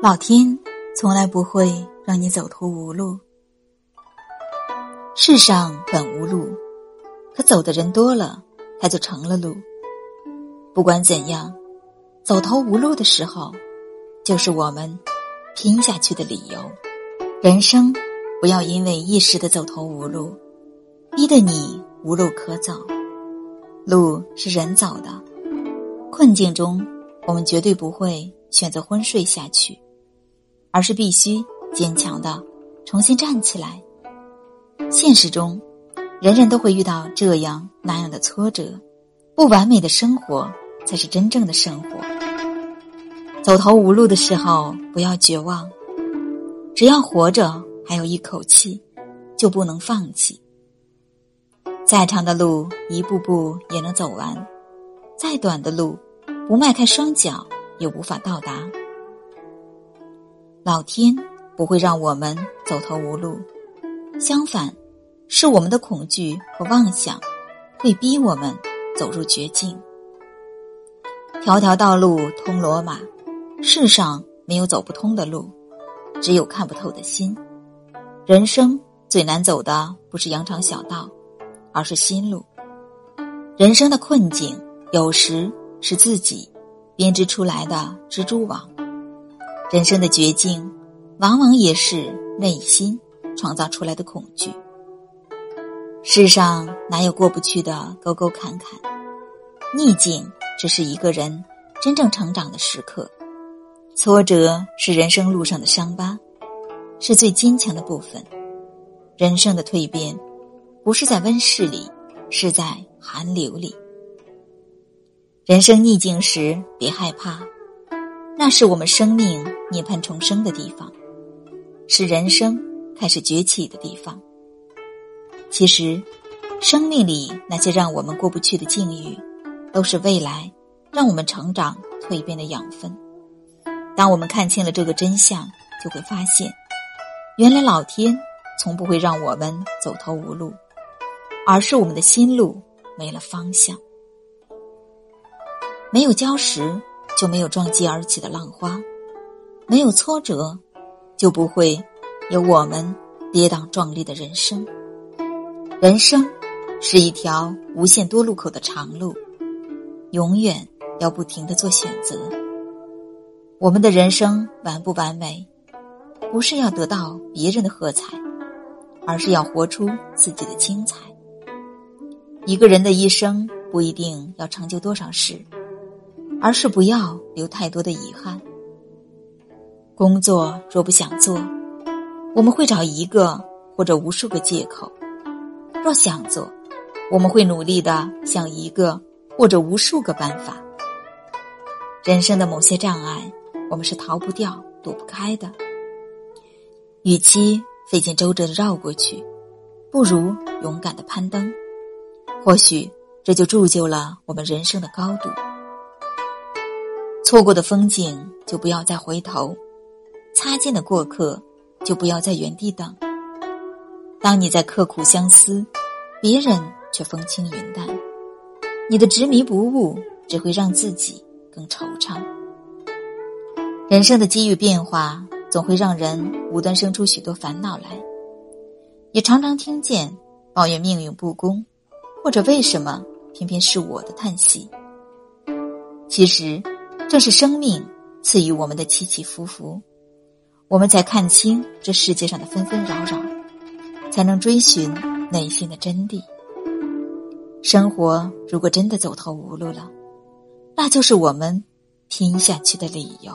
老天从来不会让你走投无路。世上本无路，可走的人多了，它就成了路。不管怎样，走投无路的时候，就是我们拼下去的理由。人生不要因为一时的走投无路，逼得你无路可走。路是人走的，困境中，我们绝对不会选择昏睡下去。而是必须坚强的重新站起来。现实中，人人都会遇到这样那样的挫折，不完美的生活才是真正的生活。走投无路的时候，不要绝望，只要活着还有一口气，就不能放弃。再长的路，一步步也能走完；再短的路，不迈开双脚也无法到达。老天不会让我们走投无路，相反，是我们的恐惧和妄想会逼我们走入绝境。条条道路通罗马，世上没有走不通的路，只有看不透的心。人生最难走的不是羊肠小道，而是心路。人生的困境有时是自己编织出来的蜘蛛网。人生的绝境，往往也是内心创造出来的恐惧。世上哪有过不去的沟沟坎坎？逆境只是一个人真正成长的时刻，挫折是人生路上的伤疤，是最坚强的部分。人生的蜕变，不是在温室里，是在寒流里。人生逆境时，别害怕。那是我们生命涅槃重生的地方，是人生开始崛起的地方。其实，生命里那些让我们过不去的境遇，都是未来让我们成长蜕变的养分。当我们看清了这个真相，就会发现，原来老天从不会让我们走投无路，而是我们的心路没了方向，没有礁石。就没有撞击而起的浪花，没有挫折，就不会有我们跌宕壮丽的人生。人生是一条无限多路口的长路，永远要不停的做选择。我们的人生完不完美，不是要得到别人的喝彩，而是要活出自己的精彩。一个人的一生不一定要成就多少事。而是不要留太多的遗憾。工作若不想做，我们会找一个或者无数个借口；若想做，我们会努力的想一个或者无数个办法。人生的某些障碍，我们是逃不掉、躲不开的。与其费尽周折的绕过去，不如勇敢的攀登。或许这就铸就了我们人生的高度。错过的风景就不要再回头，擦肩的过客就不要在原地等。当你在刻苦相思，别人却风轻云淡，你的执迷不悟只会让自己更惆怅。人生的机遇变化总会让人无端生出许多烦恼来，也常常听见抱怨命运不公，或者为什么偏偏是我的叹息。其实。正是生命赐予我们的起起伏伏，我们才看清这世界上的纷纷扰扰，才能追寻内心的真谛。生活如果真的走投无路了，那就是我们拼下去的理由。